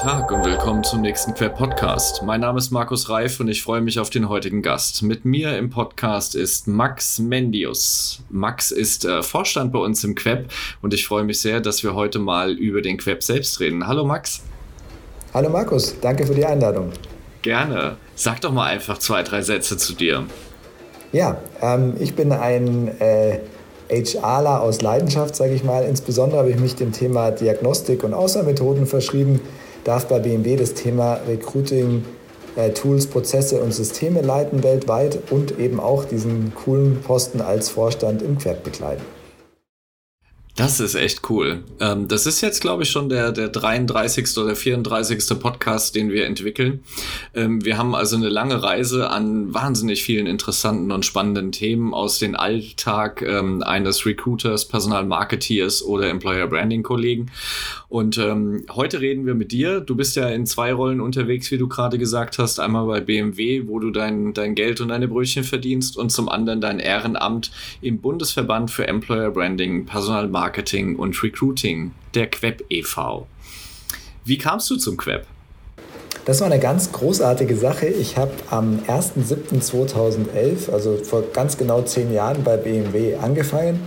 Tag und willkommen zum nächsten Quer Podcast. Mein Name ist Markus Reif und ich freue mich auf den heutigen Gast. Mit mir im Podcast ist Max Mendius. Max ist äh, Vorstand bei uns im Queb und ich freue mich sehr, dass wir heute mal über den Queb selbst reden. Hallo Max. Hallo Markus, danke für die Einladung. Gerne. Sag doch mal einfach zwei, drei Sätze zu dir. Ja, ähm, ich bin ein äh, HRler aus Leidenschaft, sage ich mal. Insbesondere habe ich mich dem Thema Diagnostik und Außermethoden verschrieben, darf bei BMW das Thema Recruiting, äh, Tools, Prozesse und Systeme leiten weltweit und eben auch diesen coolen Posten als Vorstand im Quert bekleiden. Das ist echt cool. Ähm, das ist jetzt, glaube ich, schon der, der 33. oder 34. Podcast, den wir entwickeln. Ähm, wir haben also eine lange Reise an wahnsinnig vielen interessanten und spannenden Themen aus dem Alltag ähm, eines Recruiters, Personalmarketeers oder Employer Branding Kollegen. Und ähm, heute reden wir mit dir. Du bist ja in zwei Rollen unterwegs, wie du gerade gesagt hast. Einmal bei BMW, wo du dein, dein Geld und deine Brötchen verdienst und zum anderen dein Ehrenamt im Bundesverband für Employer Branding, Personalmarketing Marketing und Recruiting der Queb e.V. Wie kamst du zum Queb? Das war eine ganz großartige Sache. Ich habe am 1.7.2011, also vor ganz genau zehn Jahren bei BMW angefangen.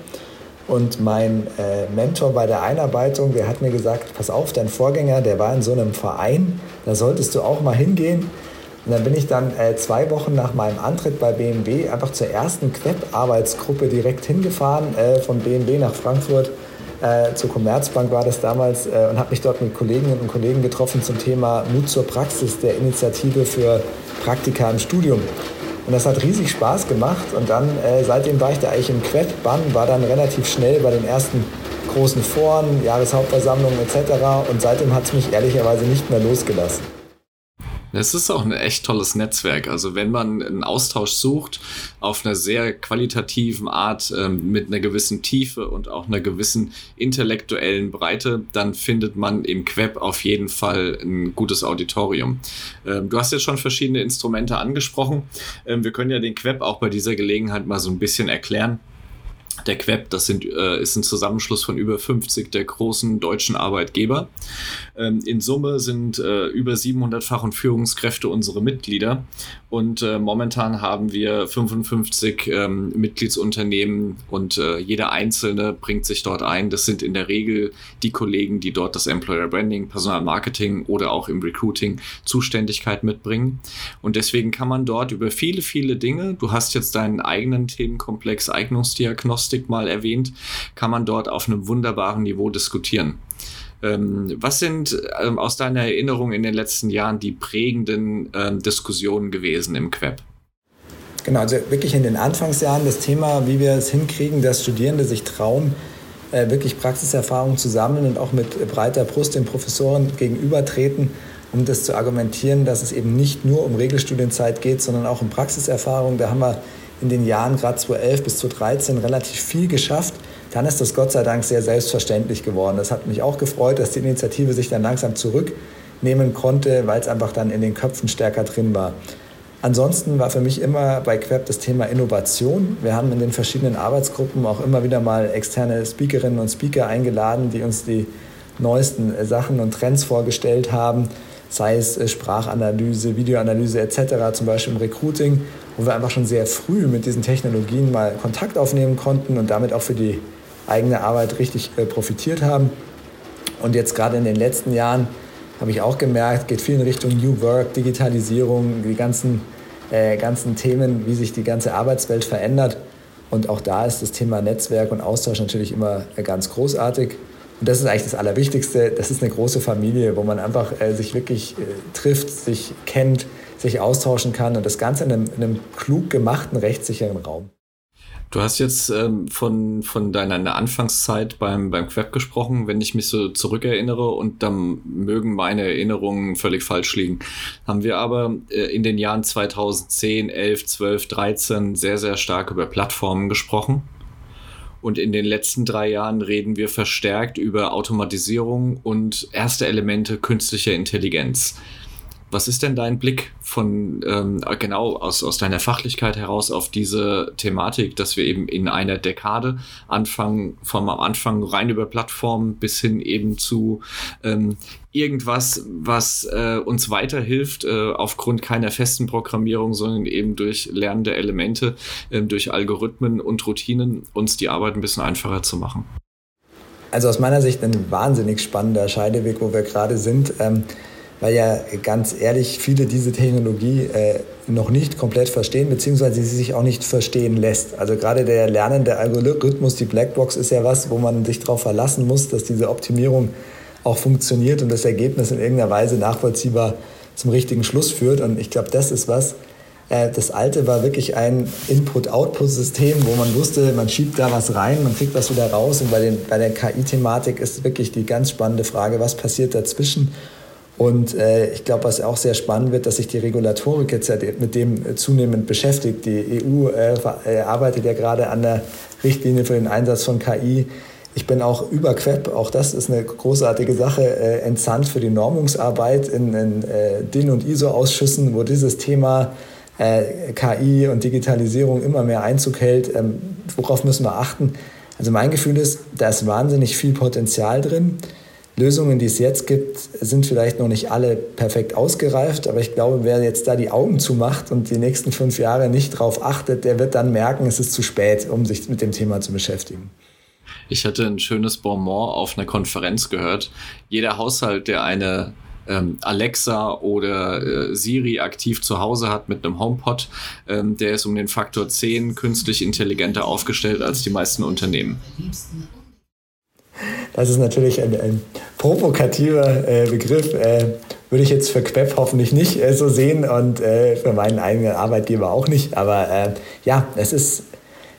Und mein äh, Mentor bei der Einarbeitung, der hat mir gesagt, pass auf, dein Vorgänger, der war in so einem Verein, da solltest du auch mal hingehen. Und dann bin ich dann äh, zwei Wochen nach meinem Antritt bei BMW einfach zur ersten Queb-Arbeitsgruppe direkt hingefahren, äh, von BMW nach Frankfurt. Äh, zur Commerzbank war das damals äh, und habe mich dort mit Kolleginnen und Kollegen getroffen zum Thema Mut zur Praxis der Initiative für Praktika im Studium. Und das hat riesig Spaß gemacht und dann, äh, seitdem war ich da eigentlich im Queb-Bann, war dann relativ schnell bei den ersten großen Foren, Jahreshauptversammlungen etc. Und seitdem hat es mich ehrlicherweise nicht mehr losgelassen. Es ist auch ein echt tolles Netzwerk. Also wenn man einen Austausch sucht auf einer sehr qualitativen Art, ähm, mit einer gewissen Tiefe und auch einer gewissen intellektuellen Breite, dann findet man im Queb auf jeden Fall ein gutes Auditorium. Ähm, du hast jetzt schon verschiedene Instrumente angesprochen. Ähm, wir können ja den Queb auch bei dieser Gelegenheit mal so ein bisschen erklären. Der Queb, das sind, äh, ist ein Zusammenschluss von über 50 der großen deutschen Arbeitgeber. Ähm, in Summe sind äh, über 700 Fach- und Führungskräfte unsere Mitglieder und äh, momentan haben wir 55 ähm, Mitgliedsunternehmen und äh, jeder einzelne bringt sich dort ein. Das sind in der Regel die Kollegen, die dort das Employer Branding, Personalmarketing oder auch im Recruiting Zuständigkeit mitbringen. Und deswegen kann man dort über viele, viele Dinge, du hast jetzt deinen eigenen Themenkomplex Eignungsdiagnostik, Diagnostik mal erwähnt, kann man dort auf einem wunderbaren Niveau diskutieren. Ähm, was sind ähm, aus deiner Erinnerung in den letzten Jahren die prägenden ähm, Diskussionen gewesen im Queb? Genau, also wirklich in den Anfangsjahren das Thema, wie wir es hinkriegen, dass Studierende sich trauen, äh, wirklich Praxiserfahrung zu sammeln und auch mit breiter Brust den Professoren gegenübertreten, um das zu argumentieren, dass es eben nicht nur um Regelstudienzeit geht, sondern auch um Praxiserfahrung. Da haben wir in den Jahren gerade 2011 bis 2013 relativ viel geschafft. Dann ist das Gott sei Dank sehr selbstverständlich geworden. Das hat mich auch gefreut, dass die Initiative sich dann langsam zurücknehmen konnte, weil es einfach dann in den Köpfen stärker drin war. Ansonsten war für mich immer bei Queb das Thema Innovation. Wir haben in den verschiedenen Arbeitsgruppen auch immer wieder mal externe Speakerinnen und Speaker eingeladen, die uns die neuesten Sachen und Trends vorgestellt haben, sei es Sprachanalyse, Videoanalyse etc., zum Beispiel im Recruiting wo wir einfach schon sehr früh mit diesen Technologien mal Kontakt aufnehmen konnten und damit auch für die eigene Arbeit richtig äh, profitiert haben. Und jetzt gerade in den letzten Jahren habe ich auch gemerkt, geht viel in Richtung New Work, Digitalisierung, die ganzen, äh, ganzen Themen, wie sich die ganze Arbeitswelt verändert. Und auch da ist das Thema Netzwerk und Austausch natürlich immer äh, ganz großartig. Und das ist eigentlich das Allerwichtigste. Das ist eine große Familie, wo man einfach äh, sich wirklich äh, trifft, sich kennt, sich austauschen kann und das Ganze in einem, in einem klug gemachten, rechtssicheren Raum. Du hast jetzt ähm, von, von deiner Anfangszeit beim, beim Queb gesprochen. Wenn ich mich so zurückerinnere und dann mögen meine Erinnerungen völlig falsch liegen, haben wir aber äh, in den Jahren 2010, 11, 12, 13 sehr, sehr stark über Plattformen gesprochen. Und in den letzten drei Jahren reden wir verstärkt über Automatisierung und erste Elemente künstlicher Intelligenz. Was ist denn dein Blick von ähm, genau aus, aus deiner Fachlichkeit heraus auf diese Thematik, dass wir eben in einer Dekade anfangen, vom Anfang rein über Plattformen bis hin eben zu ähm, irgendwas, was äh, uns weiterhilft, äh, aufgrund keiner festen Programmierung, sondern eben durch lernende Elemente, äh, durch Algorithmen und Routinen uns die Arbeit ein bisschen einfacher zu machen? Also aus meiner Sicht ein wahnsinnig spannender Scheideweg, wo wir gerade sind. Ähm weil ja ganz ehrlich viele diese Technologie äh, noch nicht komplett verstehen, beziehungsweise sie sich auch nicht verstehen lässt. Also gerade der lernende Algorithmus, die Blackbox, ist ja was, wo man sich darauf verlassen muss, dass diese Optimierung auch funktioniert und das Ergebnis in irgendeiner Weise nachvollziehbar zum richtigen Schluss führt. Und ich glaube, das ist was. Äh, das alte war wirklich ein Input-Output-System, wo man wusste, man schiebt da was rein, man kriegt was wieder raus. Und bei, den, bei der KI-Thematik ist wirklich die ganz spannende Frage, was passiert dazwischen und äh, ich glaube, was auch sehr spannend wird, dass sich die Regulatorik jetzt ja mit dem äh, zunehmend beschäftigt. Die EU äh, äh, arbeitet ja gerade an der Richtlinie für den Einsatz von KI. Ich bin auch über Queb, auch das ist eine großartige Sache, äh, entsandt für die Normungsarbeit in, in äh, DIN- und ISO-Ausschüssen, wo dieses Thema äh, KI und Digitalisierung immer mehr Einzug hält. Ähm, worauf müssen wir achten? Also mein Gefühl ist, da ist wahnsinnig viel Potenzial drin. Lösungen, die es jetzt gibt, sind vielleicht noch nicht alle perfekt ausgereift, aber ich glaube, wer jetzt da die Augen zumacht und die nächsten fünf Jahre nicht darauf achtet, der wird dann merken, es ist zu spät, um sich mit dem Thema zu beschäftigen. Ich hatte ein schönes Bonbon auf einer Konferenz gehört. Jeder Haushalt, der eine ähm, Alexa oder äh, Siri aktiv zu Hause hat mit einem HomePod, ähm, der ist um den Faktor 10 künstlich intelligenter aufgestellt als die meisten Unternehmen. Das ist natürlich ein, ein provokativer äh, Begriff. Äh, würde ich jetzt für Queb hoffentlich nicht äh, so sehen und äh, für meinen eigenen Arbeitgeber auch nicht. Aber äh, ja, es ist,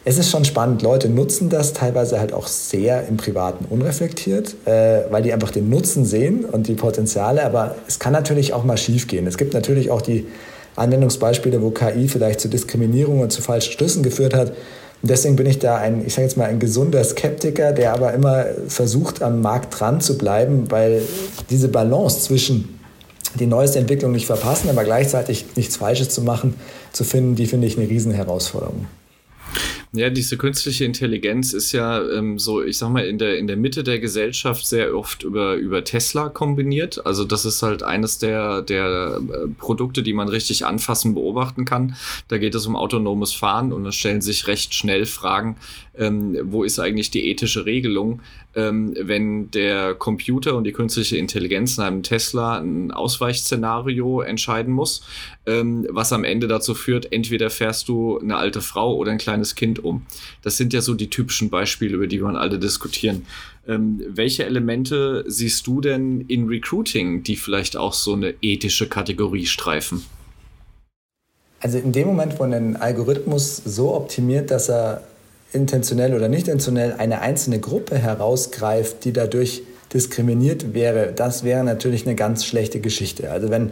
es ist schon spannend. Leute nutzen das teilweise halt auch sehr im Privaten unreflektiert, äh, weil die einfach den Nutzen sehen und die Potenziale. Aber es kann natürlich auch mal schief gehen. Es gibt natürlich auch die Anwendungsbeispiele, wo KI vielleicht zu Diskriminierung und zu falschen Schlüssen geführt hat. Deswegen bin ich da ein, ich sage jetzt mal, ein gesunder Skeptiker, der aber immer versucht, am Markt dran zu bleiben, weil diese Balance zwischen die neueste Entwicklung nicht verpassen, aber gleichzeitig nichts Falsches zu machen, zu finden, die finde ich eine Riesenherausforderung. Ja, diese künstliche Intelligenz ist ja ähm, so, ich sag mal, in der, in der Mitte der Gesellschaft sehr oft über, über Tesla kombiniert. Also das ist halt eines der, der äh, Produkte, die man richtig anfassen, beobachten kann. Da geht es um autonomes Fahren und da stellen sich recht schnell Fragen, ähm, wo ist eigentlich die ethische Regelung, ähm, wenn der Computer und die künstliche Intelligenz in einem Tesla ein Ausweichszenario entscheiden muss, ähm, was am Ende dazu führt, entweder fährst du eine alte Frau oder ein kleines Kind um. Das sind ja so die typischen Beispiele, über die wir alle diskutieren. Ähm, welche Elemente siehst du denn in Recruiting, die vielleicht auch so eine ethische Kategorie streifen? Also in dem Moment, wo ein Algorithmus so optimiert, dass er intentionell oder nicht intentionell eine einzelne Gruppe herausgreift, die dadurch diskriminiert wäre, das wäre natürlich eine ganz schlechte Geschichte. Also wenn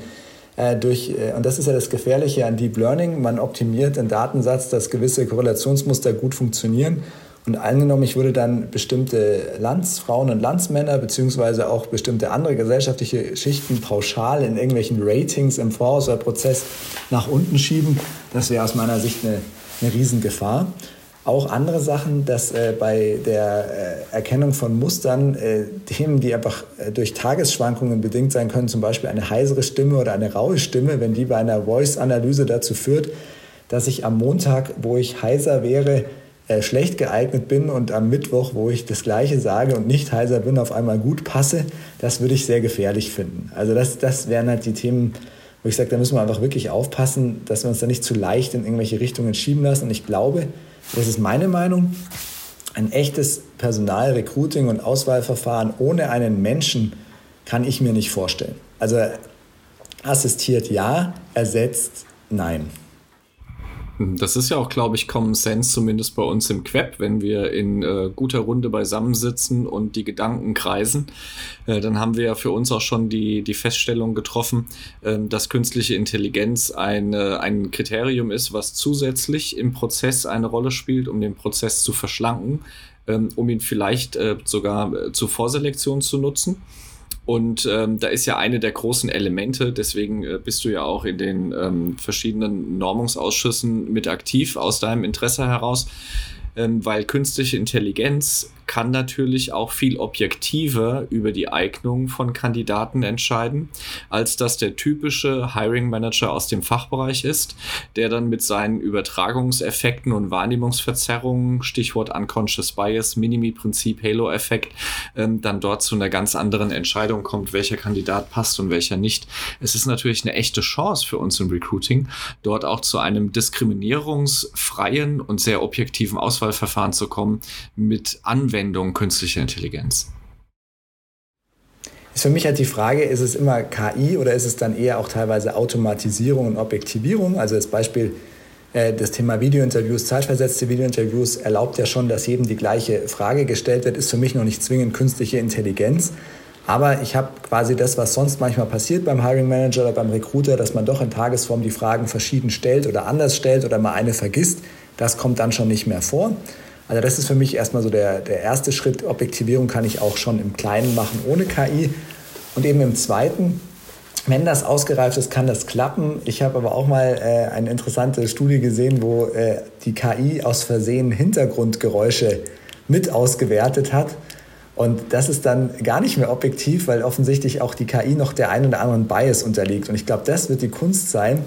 durch, äh, und das ist ja das Gefährliche an Deep Learning, man optimiert einen Datensatz, dass gewisse Korrelationsmuster gut funktionieren. Und angenommen, ich würde dann bestimmte Landsfrauen und Landsmänner beziehungsweise auch bestimmte andere gesellschaftliche Schichten pauschal in irgendwelchen Ratings im Vorauswahlprozess nach unten schieben, das wäre aus meiner Sicht eine, eine Riesengefahr auch andere Sachen, dass äh, bei der äh, Erkennung von Mustern äh, Themen, die einfach äh, durch Tagesschwankungen bedingt sein können, zum Beispiel eine heisere Stimme oder eine raue Stimme, wenn die bei einer Voice-Analyse dazu führt, dass ich am Montag, wo ich heiser wäre, äh, schlecht geeignet bin und am Mittwoch, wo ich das Gleiche sage und nicht heiser bin, auf einmal gut passe, das würde ich sehr gefährlich finden. Also das, das wären halt die Themen, wo ich sage, da müssen wir einfach wirklich aufpassen, dass wir uns da nicht zu leicht in irgendwelche Richtungen schieben lassen. Und ich glaube, das ist meine Meinung, ein echtes Personalrecruiting und Auswahlverfahren ohne einen Menschen kann ich mir nicht vorstellen. Also assistiert ja, ersetzt nein. Das ist ja auch, glaube ich, Common Sense, zumindest bei uns im Queb, wenn wir in äh, guter Runde beisammensitzen und die Gedanken kreisen. Äh, dann haben wir ja für uns auch schon die, die Feststellung getroffen, äh, dass künstliche Intelligenz eine, ein Kriterium ist, was zusätzlich im Prozess eine Rolle spielt, um den Prozess zu verschlanken, ähm, um ihn vielleicht äh, sogar äh, zur Vorselektion zu nutzen. Und ähm, da ist ja eine der großen Elemente, deswegen äh, bist du ja auch in den ähm, verschiedenen Normungsausschüssen mit aktiv aus deinem Interesse heraus, ähm, weil künstliche Intelligenz kann natürlich auch viel objektiver über die Eignung von Kandidaten entscheiden, als dass der typische Hiring Manager aus dem Fachbereich ist, der dann mit seinen Übertragungseffekten und Wahrnehmungsverzerrungen, Stichwort Unconscious Bias, Minimi-Prinzip, Halo-Effekt, ähm, dann dort zu einer ganz anderen Entscheidung kommt, welcher Kandidat passt und welcher nicht. Es ist natürlich eine echte Chance für uns im Recruiting, dort auch zu einem diskriminierungsfreien und sehr objektiven Auswahlverfahren zu kommen mit Anwendungen Anwendung künstlicher Intelligenz? Ist für mich halt die Frage, ist es immer KI oder ist es dann eher auch teilweise Automatisierung und Objektivierung? Also das Beispiel äh, das Thema Videointerviews, zeitversetzte Videointerviews erlaubt ja schon, dass jedem die gleiche Frage gestellt wird, ist für mich noch nicht zwingend künstliche Intelligenz. Aber ich habe quasi das, was sonst manchmal passiert beim Hiring Manager oder beim Recruiter, dass man doch in Tagesform die Fragen verschieden stellt oder anders stellt oder mal eine vergisst. Das kommt dann schon nicht mehr vor. Also das ist für mich erstmal so der, der erste Schritt. Objektivierung kann ich auch schon im Kleinen machen ohne KI. Und eben im zweiten, wenn das ausgereift ist, kann das klappen. Ich habe aber auch mal äh, eine interessante Studie gesehen, wo äh, die KI aus Versehen Hintergrundgeräusche mit ausgewertet hat. Und das ist dann gar nicht mehr objektiv, weil offensichtlich auch die KI noch der einen oder anderen Bias unterliegt. Und ich glaube, das wird die Kunst sein,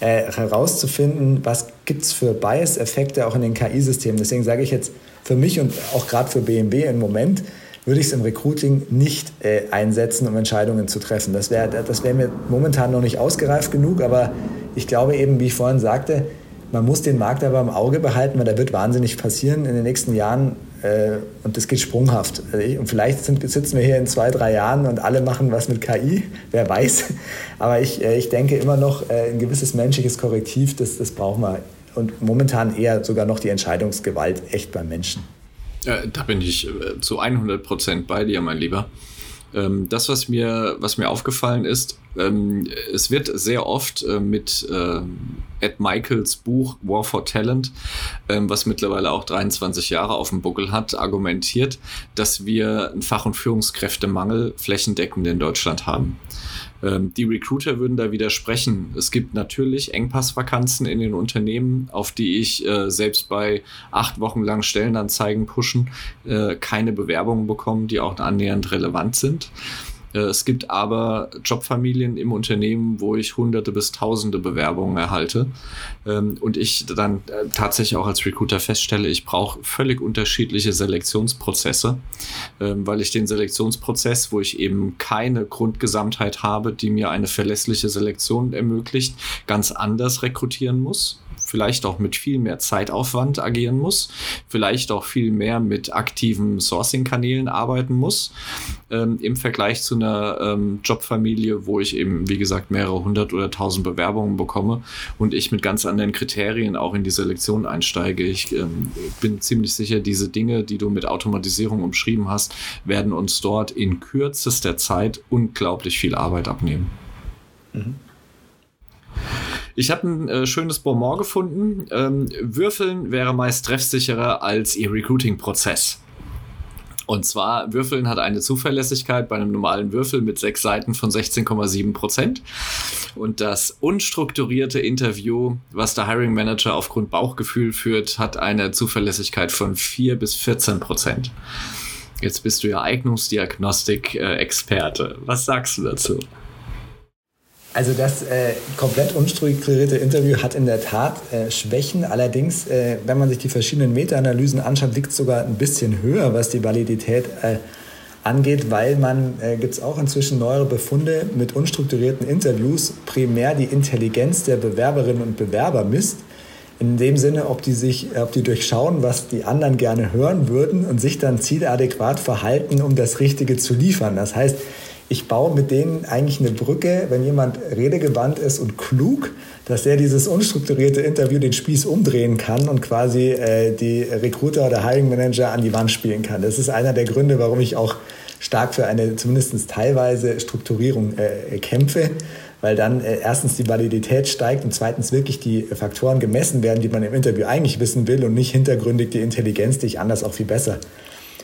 äh, herauszufinden, was gibt es für Bias-Effekte auch in den KI-Systemen. Deswegen sage ich jetzt für mich und auch gerade für BMW im Moment, würde ich es im Recruiting nicht äh, einsetzen, um Entscheidungen zu treffen. Das wäre das wär mir momentan noch nicht ausgereift genug, aber ich glaube eben, wie ich vorhin sagte, man muss den Markt aber im Auge behalten, weil da wird wahnsinnig passieren in den nächsten Jahren äh, und das geht sprunghaft. Und vielleicht sind, sitzen wir hier in zwei, drei Jahren und alle machen was mit KI, wer weiß. Aber ich, äh, ich denke immer noch, äh, ein gewisses menschliches Korrektiv, das, das brauchen wir. Und momentan eher sogar noch die Entscheidungsgewalt echt beim Menschen. Da bin ich zu 100 Prozent bei dir, mein Lieber. Ähm, das, was mir, was mir aufgefallen ist, ähm, es wird sehr oft äh, mit äh, Ed Michaels Buch War for Talent, ähm, was mittlerweile auch 23 Jahre auf dem Buckel hat, argumentiert, dass wir einen Fach- und Führungskräftemangel flächendeckend in Deutschland haben. Ähm, die Recruiter würden da widersprechen. Es gibt natürlich Engpassvakanzen in den Unternehmen, auf die ich äh, selbst bei acht Wochen lang Stellenanzeigen pushen äh, keine Bewerbungen bekomme, die auch annähernd relevant sind. Äh, es gibt aber Jobfamilien im Unternehmen, wo ich hunderte bis tausende Bewerbungen erhalte. Ähm, und ich dann äh, tatsächlich auch als Recruiter feststelle, ich brauche völlig unterschiedliche Selektionsprozesse, ähm, weil ich den Selektionsprozess, wo ich eben keine Grundgesamtheit habe, die mir eine verlässliche Selektion ermöglicht, ganz anders rekrutieren muss vielleicht auch mit viel mehr Zeitaufwand agieren muss, vielleicht auch viel mehr mit aktiven Sourcing-Kanälen arbeiten muss, ähm, im Vergleich zu einer ähm, Jobfamilie, wo ich eben, wie gesagt, mehrere hundert oder tausend Bewerbungen bekomme und ich mit ganz anderen Kriterien auch in die Selektion einsteige. Ich ähm, bin ziemlich sicher, diese Dinge, die du mit Automatisierung umschrieben hast, werden uns dort in kürzester Zeit unglaublich viel Arbeit abnehmen. Mhm. Ich habe ein äh, schönes Bonbon gefunden. Ähm, Würfeln wäre meist treffsicherer als ihr Recruiting-Prozess. Und zwar, Würfeln hat eine Zuverlässigkeit bei einem normalen Würfel mit sechs Seiten von 16,7 Prozent. Und das unstrukturierte Interview, was der Hiring Manager aufgrund Bauchgefühl führt, hat eine Zuverlässigkeit von 4 bis 14 Prozent. Jetzt bist du ja Eignungsdiagnostik-Experte. Was sagst du dazu? Also das äh, komplett unstrukturierte Interview hat in der Tat äh, Schwächen. Allerdings, äh, wenn man sich die verschiedenen Meta-Analysen anschaut, liegt es sogar ein bisschen höher, was die Validität äh, angeht, weil man, äh, gibt es auch inzwischen neuere Befunde, mit unstrukturierten Interviews primär die Intelligenz der Bewerberinnen und Bewerber misst. In dem Sinne, ob die sich, ob die durchschauen, was die anderen gerne hören würden und sich dann zieladäquat verhalten, um das Richtige zu liefern. Das heißt, ich baue mit denen eigentlich eine Brücke, wenn jemand redegewandt ist und klug, dass er dieses unstrukturierte Interview den Spieß umdrehen kann und quasi äh, die Recruiter oder Hiring Manager an die Wand spielen kann. Das ist einer der Gründe, warum ich auch stark für eine zumindest teilweise Strukturierung äh, kämpfe, weil dann äh, erstens die Validität steigt und zweitens wirklich die Faktoren gemessen werden, die man im Interview eigentlich wissen will und nicht hintergründig die Intelligenz, die ich anders auch viel besser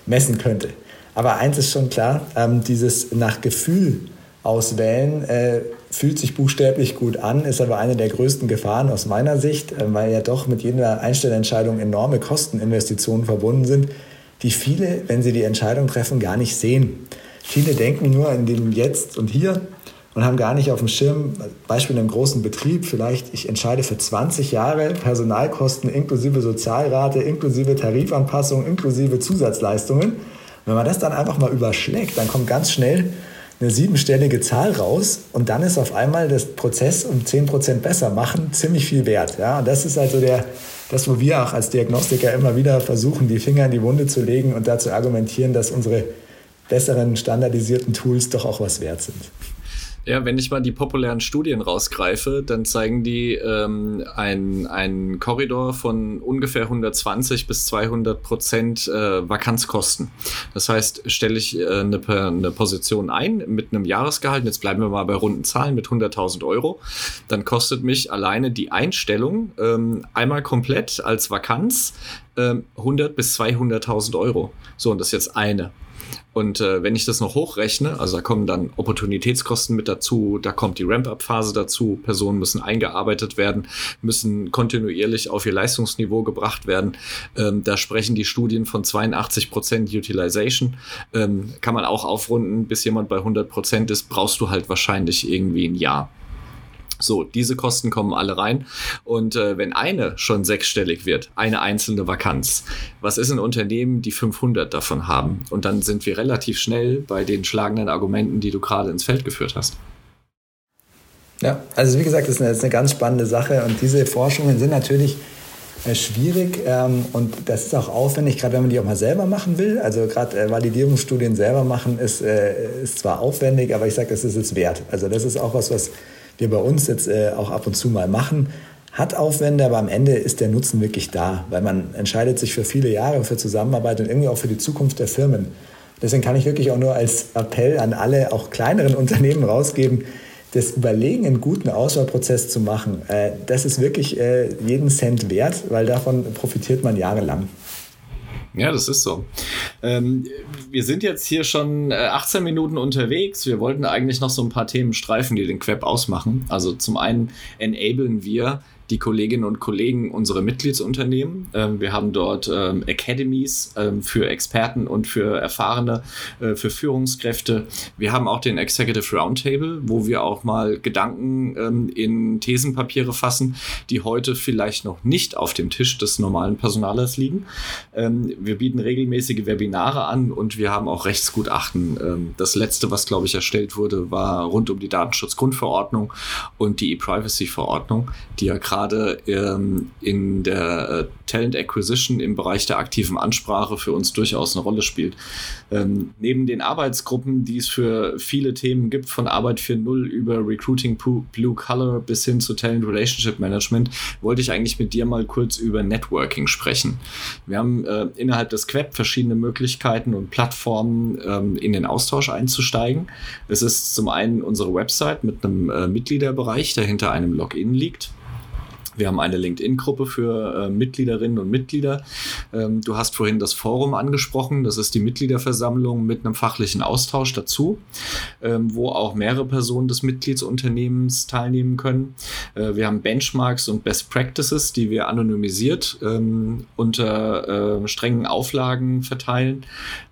messen könnte. Aber eins ist schon klar, ähm, dieses nach Gefühl auswählen äh, fühlt sich buchstäblich gut an, ist aber eine der größten Gefahren aus meiner Sicht, äh, weil ja doch mit jeder Einstellentscheidung enorme Kosteninvestitionen verbunden sind, die viele, wenn sie die Entscheidung treffen, gar nicht sehen. Viele denken nur in dem Jetzt und Hier und haben gar nicht auf dem Schirm, Beispiel in einem großen Betrieb, vielleicht ich entscheide für 20 Jahre Personalkosten inklusive Sozialrate, inklusive Tarifanpassung, inklusive Zusatzleistungen. Wenn man das dann einfach mal überschlägt, dann kommt ganz schnell eine siebenstellige Zahl raus und dann ist auf einmal das Prozess um 10% besser machen ziemlich viel wert. Ja? Und das ist also der, das, wo wir auch als Diagnostiker immer wieder versuchen, die Finger in die Wunde zu legen und dazu argumentieren, dass unsere besseren standardisierten Tools doch auch was wert sind. Ja, wenn ich mal die populären Studien rausgreife, dann zeigen die ähm, einen Korridor von ungefähr 120 bis 200 Prozent äh, Vakanzkosten. Das heißt, stelle ich äh, eine, eine Position ein mit einem Jahresgehalt, jetzt bleiben wir mal bei runden Zahlen mit 100.000 Euro, dann kostet mich alleine die Einstellung ähm, einmal komplett als Vakanz äh, 100 bis 200.000 Euro. So, und das ist jetzt eine. Und äh, wenn ich das noch hochrechne, also da kommen dann Opportunitätskosten mit dazu, da kommt die Ramp-up-Phase dazu, Personen müssen eingearbeitet werden, müssen kontinuierlich auf ihr Leistungsniveau gebracht werden. Ähm, da sprechen die Studien von 82 Prozent Utilization. Ähm, kann man auch aufrunden, bis jemand bei 100 Prozent ist, brauchst du halt wahrscheinlich irgendwie ein Jahr. So, diese Kosten kommen alle rein. Und äh, wenn eine schon sechsstellig wird, eine einzelne Vakanz, was ist ein Unternehmen, die 500 davon haben? Und dann sind wir relativ schnell bei den schlagenden Argumenten, die du gerade ins Feld geführt hast. Ja, also wie gesagt, das ist eine, das ist eine ganz spannende Sache und diese Forschungen sind natürlich äh, schwierig ähm, und das ist auch aufwendig, gerade wenn man die auch mal selber machen will. Also gerade äh, Validierungsstudien selber machen ist, äh, ist zwar aufwendig, aber ich sage, es ist es wert. Also das ist auch was, was wir bei uns jetzt äh, auch ab und zu mal machen. Hat Aufwände, aber am Ende ist der Nutzen wirklich da, weil man entscheidet sich für viele Jahre für Zusammenarbeit und irgendwie auch für die Zukunft der Firmen. Deswegen kann ich wirklich auch nur als Appell an alle, auch kleineren Unternehmen rausgeben, das Überlegen, einen guten Auswahlprozess zu machen, äh, das ist wirklich äh, jeden Cent wert, weil davon profitiert man jahrelang. Ja, das ist so. Ähm, wir sind jetzt hier schon äh, 18 Minuten unterwegs. Wir wollten eigentlich noch so ein paar Themen streifen, die den Queb ausmachen. Also zum einen enablen wir die Kolleginnen und Kollegen unsere Mitgliedsunternehmen. Ähm, wir haben dort ähm, Academies ähm, für Experten und für Erfahrene, äh, für Führungskräfte. Wir haben auch den Executive Roundtable, wo wir auch mal Gedanken ähm, in Thesenpapiere fassen, die heute vielleicht noch nicht auf dem Tisch des normalen Personalers liegen. Ähm, wir bieten regelmäßige Webinare an und wir haben auch Rechtsgutachten. Ähm, das letzte, was glaube ich erstellt wurde, war rund um die Datenschutzgrundverordnung und die E-Privacy-Verordnung, die ja gerade gerade ähm, in der äh, Talent Acquisition im Bereich der aktiven Ansprache für uns durchaus eine Rolle spielt. Ähm, neben den Arbeitsgruppen, die es für viele Themen gibt, von Arbeit 4.0 über Recruiting Blue Color bis hin zu Talent Relationship Management, wollte ich eigentlich mit dir mal kurz über Networking sprechen. Wir haben äh, innerhalb des Queb verschiedene Möglichkeiten und Plattformen, ähm, in den Austausch einzusteigen. Es ist zum einen unsere Website mit einem äh, Mitgliederbereich, der hinter einem Login liegt. Wir haben eine LinkedIn-Gruppe für äh, Mitgliederinnen und Mitglieder. Ähm, du hast vorhin das Forum angesprochen. Das ist die Mitgliederversammlung mit einem fachlichen Austausch dazu, ähm, wo auch mehrere Personen des Mitgliedsunternehmens teilnehmen können. Äh, wir haben Benchmarks und Best Practices, die wir anonymisiert ähm, unter äh, strengen Auflagen verteilen.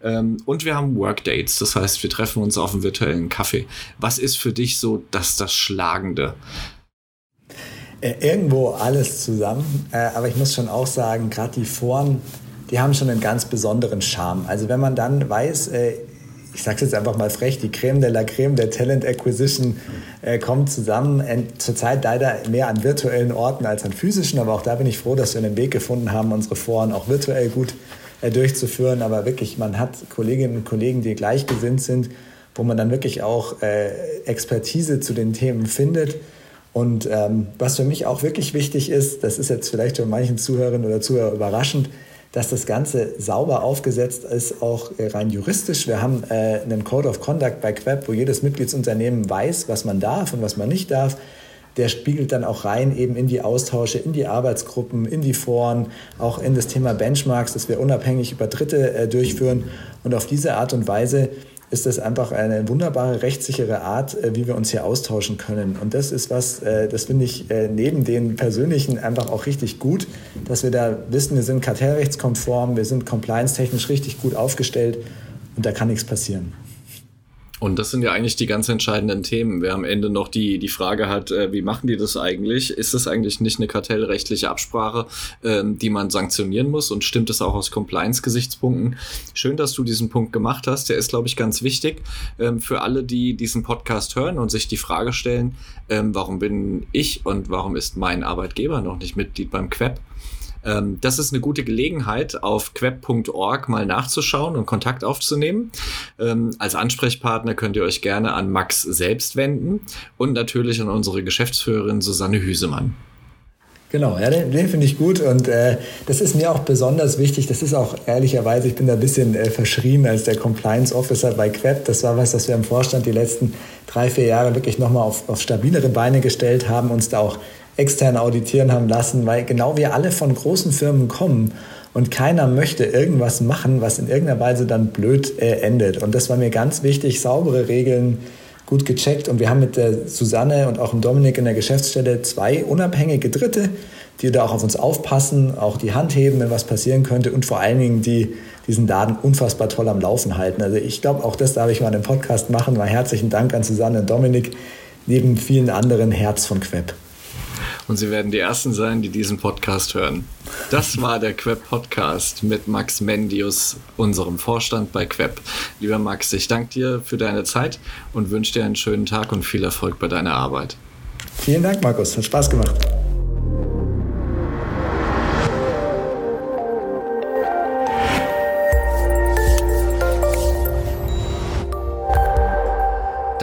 Ähm, und wir haben Workdates. Das heißt, wir treffen uns auf einem virtuellen Kaffee. Was ist für dich so das, das Schlagende? Äh, irgendwo alles zusammen. Äh, aber ich muss schon auch sagen, gerade die Foren, die haben schon einen ganz besonderen Charme. Also wenn man dann weiß, äh, ich sage jetzt einfach mal frech, die Creme de la Creme der Talent Acquisition äh, kommt zusammen. Zurzeit leider mehr an virtuellen Orten als an physischen, aber auch da bin ich froh, dass wir einen Weg gefunden haben, unsere Foren auch virtuell gut äh, durchzuführen. Aber wirklich, man hat Kolleginnen und Kollegen, die gleichgesinnt sind, wo man dann wirklich auch äh, Expertise zu den Themen findet und ähm, was für mich auch wirklich wichtig ist, das ist jetzt vielleicht für manchen Zuhörerinnen oder Zuhörer überraschend, dass das Ganze sauber aufgesetzt ist, auch äh, rein juristisch. Wir haben äh, einen Code of Conduct bei Queb, wo jedes Mitgliedsunternehmen weiß, was man darf und was man nicht darf. der spiegelt dann auch rein eben in die Austausche, in die Arbeitsgruppen, in die Foren, auch in das Thema Benchmarks, das wir unabhängig über Dritte äh, durchführen. Und auf diese Art und Weise ist das einfach eine wunderbare rechtssichere Art, äh, wie wir uns hier austauschen können. Und das ist was, äh, das finde ich äh, neben den persönlichen einfach auch richtig gut, dass wir da wissen, wir sind kartellrechtskonform, wir sind compliance-technisch richtig gut aufgestellt und da kann nichts passieren. Und das sind ja eigentlich die ganz entscheidenden Themen. Wer am Ende noch die, die Frage hat, äh, wie machen die das eigentlich? Ist das eigentlich nicht eine kartellrechtliche Absprache, ähm, die man sanktionieren muss? Und stimmt es auch aus Compliance-Gesichtspunkten? Schön, dass du diesen Punkt gemacht hast. Der ist, glaube ich, ganz wichtig ähm, für alle, die diesen Podcast hören und sich die Frage stellen, ähm, warum bin ich und warum ist mein Arbeitgeber noch nicht Mitglied beim Queb? Ähm, das ist eine gute Gelegenheit, auf queb.org mal nachzuschauen und Kontakt aufzunehmen. Ähm, als Ansprechpartner könnt ihr euch gerne an Max selbst wenden und natürlich an unsere Geschäftsführerin Susanne Hüsemann. Genau, ja, den, den finde ich gut und äh, das ist mir auch besonders wichtig. Das ist auch ehrlicherweise, ich bin da ein bisschen äh, verschrien als der Compliance Officer bei Queb. Das war was, was wir im Vorstand die letzten drei, vier Jahre wirklich nochmal auf, auf stabilere Beine gestellt haben, uns da auch extern auditieren haben lassen, weil genau wir alle von großen Firmen kommen und keiner möchte irgendwas machen, was in irgendeiner Weise dann blöd äh, endet. Und das war mir ganz wichtig, saubere Regeln, gut gecheckt. Und wir haben mit der Susanne und auch dem Dominik in der Geschäftsstelle zwei unabhängige Dritte, die da auch auf uns aufpassen, auch die Hand heben, wenn was passieren könnte und vor allen Dingen die diesen Laden unfassbar toll am Laufen halten. Also ich glaube, auch das darf ich mal im Podcast machen. Mal herzlichen Dank an Susanne und Dominik, neben vielen anderen Herz von Queb und Sie werden die Ersten sein, die diesen Podcast hören. Das war der Queb Podcast mit Max Mendius, unserem Vorstand bei Queb. Lieber Max, ich danke dir für deine Zeit und wünsche dir einen schönen Tag und viel Erfolg bei deiner Arbeit. Vielen Dank, Markus. Hat Spaß gemacht.